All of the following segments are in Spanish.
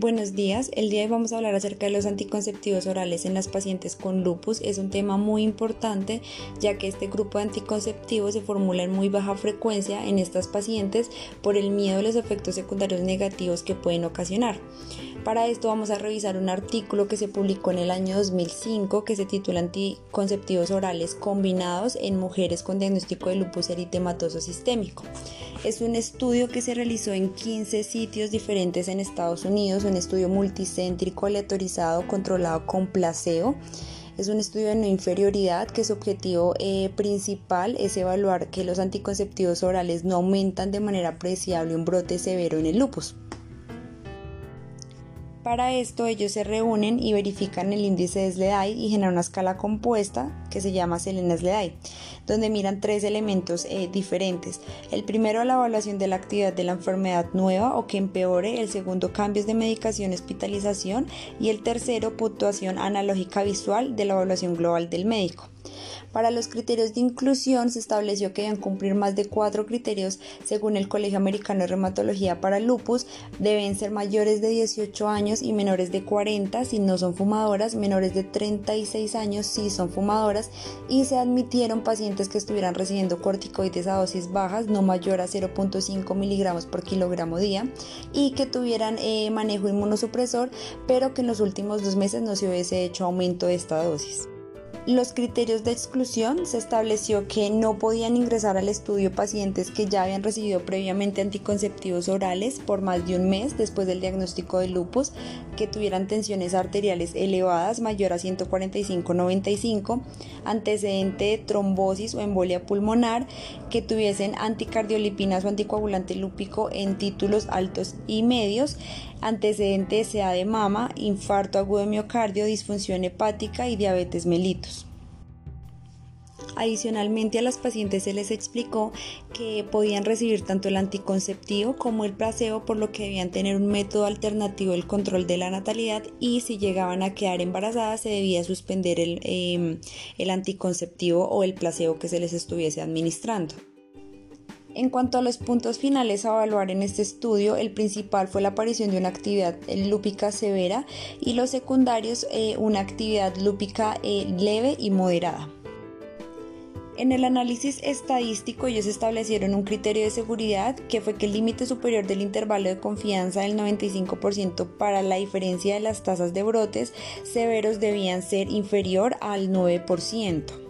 Buenos días, el día de hoy vamos a hablar acerca de los anticonceptivos orales en las pacientes con lupus. Es un tema muy importante ya que este grupo de anticonceptivos se formula en muy baja frecuencia en estas pacientes por el miedo a los efectos secundarios negativos que pueden ocasionar. Para esto vamos a revisar un artículo que se publicó en el año 2005 que se titula Anticonceptivos orales combinados en mujeres con diagnóstico de lupus eritematoso sistémico. Es un estudio que se realizó en 15 sitios diferentes en Estados Unidos, un estudio multicéntrico, aleatorizado, controlado con placebo. Es un estudio de no inferioridad que su objetivo eh, principal es evaluar que los anticonceptivos orales no aumentan de manera apreciable un brote severo en el lupus. Para esto ellos se reúnen y verifican el índice de SLEDAI y generan una escala compuesta que se llama Selena SLEDAI, donde miran tres elementos eh, diferentes. El primero, la evaluación de la actividad de la enfermedad nueva o que empeore. El segundo, cambios de medicación, hospitalización. Y el tercero, puntuación analógica visual de la evaluación global del médico. Para los criterios de inclusión se estableció que deben cumplir más de cuatro criterios según el Colegio Americano de Reumatología para lupus. Deben ser mayores de 18 años y menores de 40 si no son fumadoras, menores de 36 años si son fumadoras y se admitieron pacientes que estuvieran recibiendo corticoides a dosis bajas no mayor a 0.5 miligramos por kilogramo día y que tuvieran eh, manejo inmunosupresor pero que en los últimos dos meses no se hubiese hecho aumento de esta dosis. Los criterios de exclusión se estableció que no podían ingresar al estudio pacientes que ya habían recibido previamente anticonceptivos orales por más de un mes después del diagnóstico de lupus, que tuvieran tensiones arteriales elevadas mayor a 145-95, antecedente de trombosis o embolia pulmonar, que tuviesen anticardiolipinas o anticoagulante lúpico en títulos altos y medios, antecedente de SEA de mama, infarto agudo de miocardio, disfunción hepática y diabetes mellitus. Adicionalmente a las pacientes se les explicó que podían recibir tanto el anticonceptivo como el placebo, por lo que debían tener un método alternativo del control de la natalidad y si llegaban a quedar embarazadas se debía suspender el, em, el anticonceptivo o el placebo que se les estuviese administrando. En cuanto a los puntos finales a evaluar en este estudio, el principal fue la aparición de una actividad lúpica severa y los secundarios eh, una actividad lúpica eh, leve y moderada. En el análisis estadístico ellos establecieron un criterio de seguridad que fue que el límite superior del intervalo de confianza del 95% para la diferencia de las tasas de brotes severos debían ser inferior al 9%.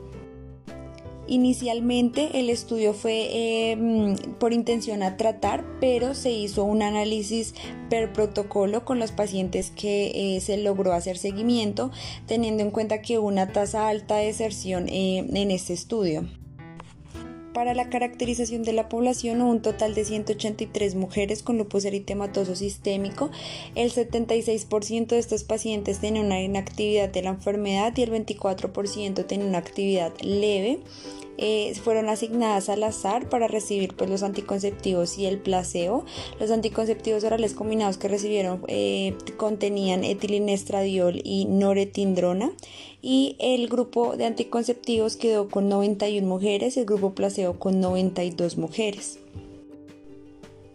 Inicialmente el estudio fue em, por intención a tratar, pero se hizo un análisis per protocolo con los pacientes que eh, se logró hacer seguimiento, teniendo en cuenta que hubo una tasa alta de deserción eh, en este estudio. Para la caracterización de la población un total de 183 mujeres con lupus eritematoso sistémico. El 76% de estos pacientes tenían una inactividad de la enfermedad y el 24% tenían una actividad leve. Eh, fueron asignadas al azar para recibir pues, los anticonceptivos y el placebo. Los anticonceptivos orales combinados que recibieron eh, contenían etilinestradiol y noretindrona y el grupo de anticonceptivos quedó con 91 mujeres, el grupo placebo con 92 mujeres.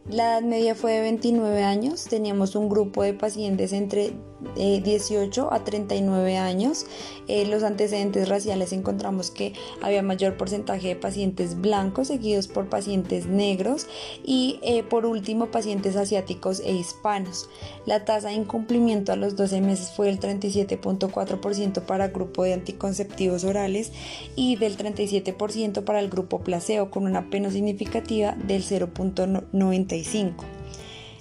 La edad media fue de 29 años, teníamos un grupo de pacientes entre 18 a 39 años. Eh, los antecedentes raciales encontramos que había mayor porcentaje de pacientes blancos seguidos por pacientes negros y eh, por último pacientes asiáticos e hispanos. La tasa de incumplimiento a los 12 meses fue del 37.4% para el grupo de anticonceptivos orales y del 37% para el grupo placebo con una pena significativa del 0.95.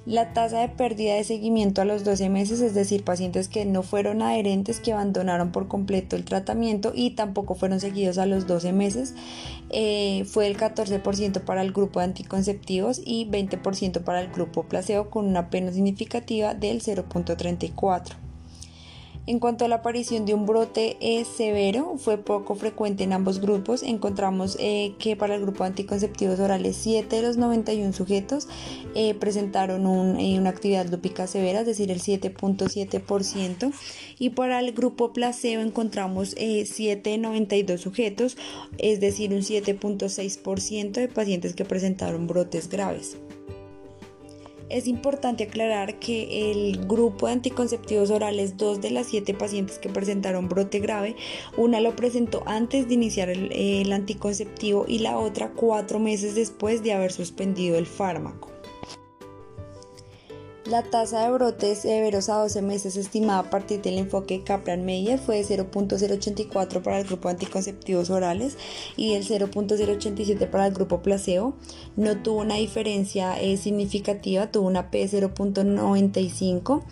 La tasa de pérdida de seguimiento a los 12 meses, es decir, pacientes que no fueron adherentes, que abandonaron por completo el tratamiento y tampoco fueron seguidos a los 12 meses, eh, fue el 14% para el grupo de anticonceptivos y 20% para el grupo placebo con una pena significativa del 0.34. En cuanto a la aparición de un brote eh, severo, fue poco frecuente en ambos grupos. Encontramos eh, que para el grupo anticonceptivos orales 7 de los 91 sujetos eh, presentaron una actividad lúpica severa, es decir, el 7.7%. Y para el grupo placebo encontramos 7 de 92 sujetos, es decir, un 7.6% de pacientes que presentaron brotes graves. Es importante aclarar que el grupo de anticonceptivos orales, dos de las siete pacientes que presentaron brote grave, una lo presentó antes de iniciar el, anticonceptivo y la otra cuatro meses después de haber suspendido el fármaco. La tasa de brotes severos a 12 meses estimada a partir del enfoque Kaplan-Meier fue de 0.084 para el grupo anticonceptivos orales y del 0.087 para el grupo placebo. No tuvo una diferencia eh, significativa, tuvo una P de 0.95.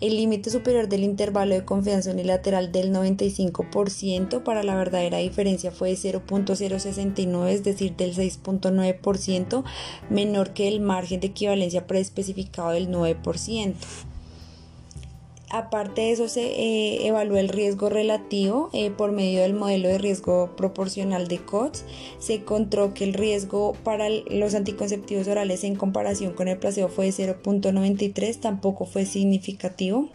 El límite superior del intervalo de confianza unilateral del 95% para la verdadera diferencia fue de 0.069, es decir, del 6.9% menor que el margen de equivalencia preespecificado del 9%. Aparte de eso, se eh, evaluó el riesgo relativo eh, por medio del modelo de riesgo proporcional de COTS. Se encontró que el riesgo para los anticonceptivos orales en comparación con el placebo fue de 0.93, tampoco fue significativo.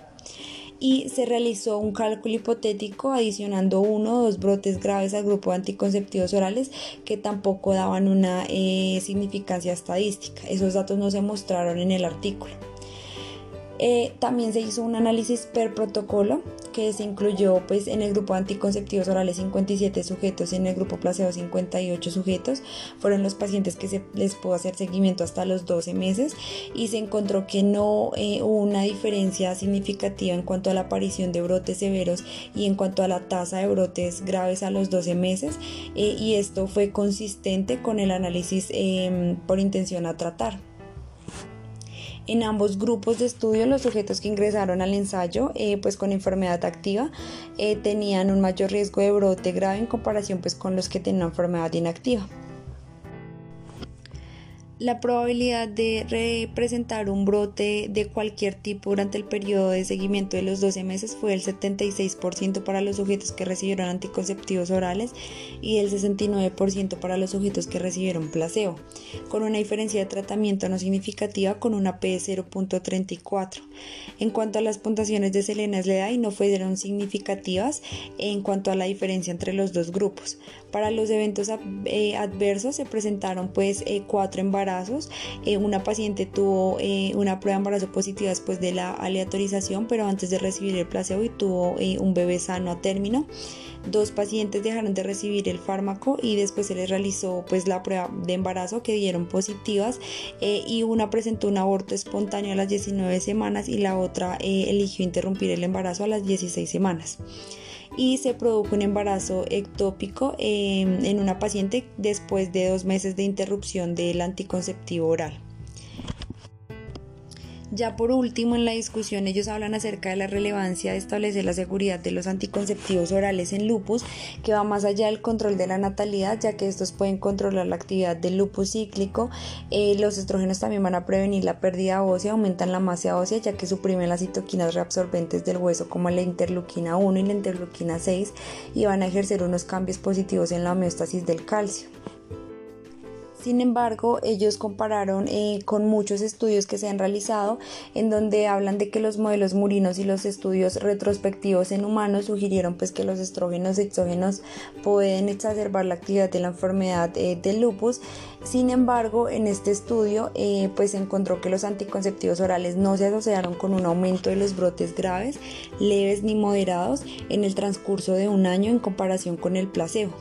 Y se realizó un cálculo hipotético adicionando uno o dos brotes graves al grupo de anticonceptivos orales que tampoco daban una eh, significancia estadística. Esos datos no se mostraron en el artículo. Eh, también se hizo un análisis per protocolo que se incluyó pues, en el grupo anticonceptivos orales 57 sujetos y en el grupo placebo 58 sujetos. Fueron los pacientes que se les pudo hacer seguimiento hasta los 12 meses y se encontró que no eh, hubo una diferencia significativa en cuanto a la aparición de brotes severos y en cuanto a la tasa de brotes graves a los 12 meses eh, y esto fue consistente con el análisis em, por intención a tratar. En ambos grupos de estudio, los sujetos que ingresaron al ensayo eh, pues con enfermedad activa eh, tenían un mayor riesgo de brote grave en comparación pues, con los que tenían enfermedad inactiva. La probabilidad de presentar un brote de cualquier tipo durante el periodo de seguimiento de los 12 meses fue del 76% para los sujetos que recibieron anticonceptivos orales y del 69% para los sujetos que recibieron placebo, con una diferencia de tratamiento no significativa con una P de 0.34. En cuanto a las puntuaciones de Selena Sleday no fueron significativas en cuanto a la diferencia entre los dos grupos. Para los eventos eh, adversos se presentaron pues eh, cuatro embarazos eh, una paciente tuvo una prueba de embarazo positiva después de la aleatorización, pero antes de recibir el placebo y tuvo un bebé sano a término. Dos pacientes dejaron de recibir el fármaco y después se les realizó pues la prueba de embarazo que dieron positivas y una presentó un aborto espontáneo a las 19 semanas y la otra eligió interrumpir el embarazo a las 16 semanas y se produjo un embarazo ectópico em, en una paciente después de dos meses de interrupción del anticonceptivo oral. Ya por último, en la discusión ellos hablan acerca de la relevancia de establecer la seguridad de los anticonceptivos orales en lupus, que va más allá del control de la natalidad, ya que estos pueden controlar la actividad del lupus cíclico. Eh, los estrógenos también van a prevenir la pérdida ósea, aumentan la masa ósea, ya que suprimen las citoquinas reabsorbentes del hueso, como la interleuquina 1 y la interleuquina 6, y van a ejercer unos cambios positivos en la homeostasis del calcio. Sin embargo, ellos compararon eh, con muchos estudios que se han realizado en donde hablan de que los modelos murinos y los estudios retrospectivos en humanos sugirieron pues que los estrógenos exógenos pueden exacerbar la actividad de la enfermedad eh, del lupus. Sin embargo, en este estudio eh, pues se encontró que los anticonceptivos orales no se asociaron con un aumento de los brotes graves, leves ni moderados en el transcurso de un año en comparación con el placebo.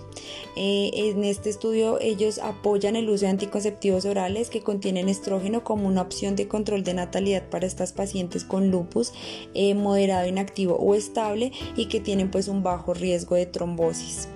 en este estudio ellos apoyan el uso de anticonceptivos orales que contienen estrógeno como una opción de control de natalidad para estas pacientes con lupus eh, moderado, inactivo o estable y que tienen pues un bajo riesgo de trombosis.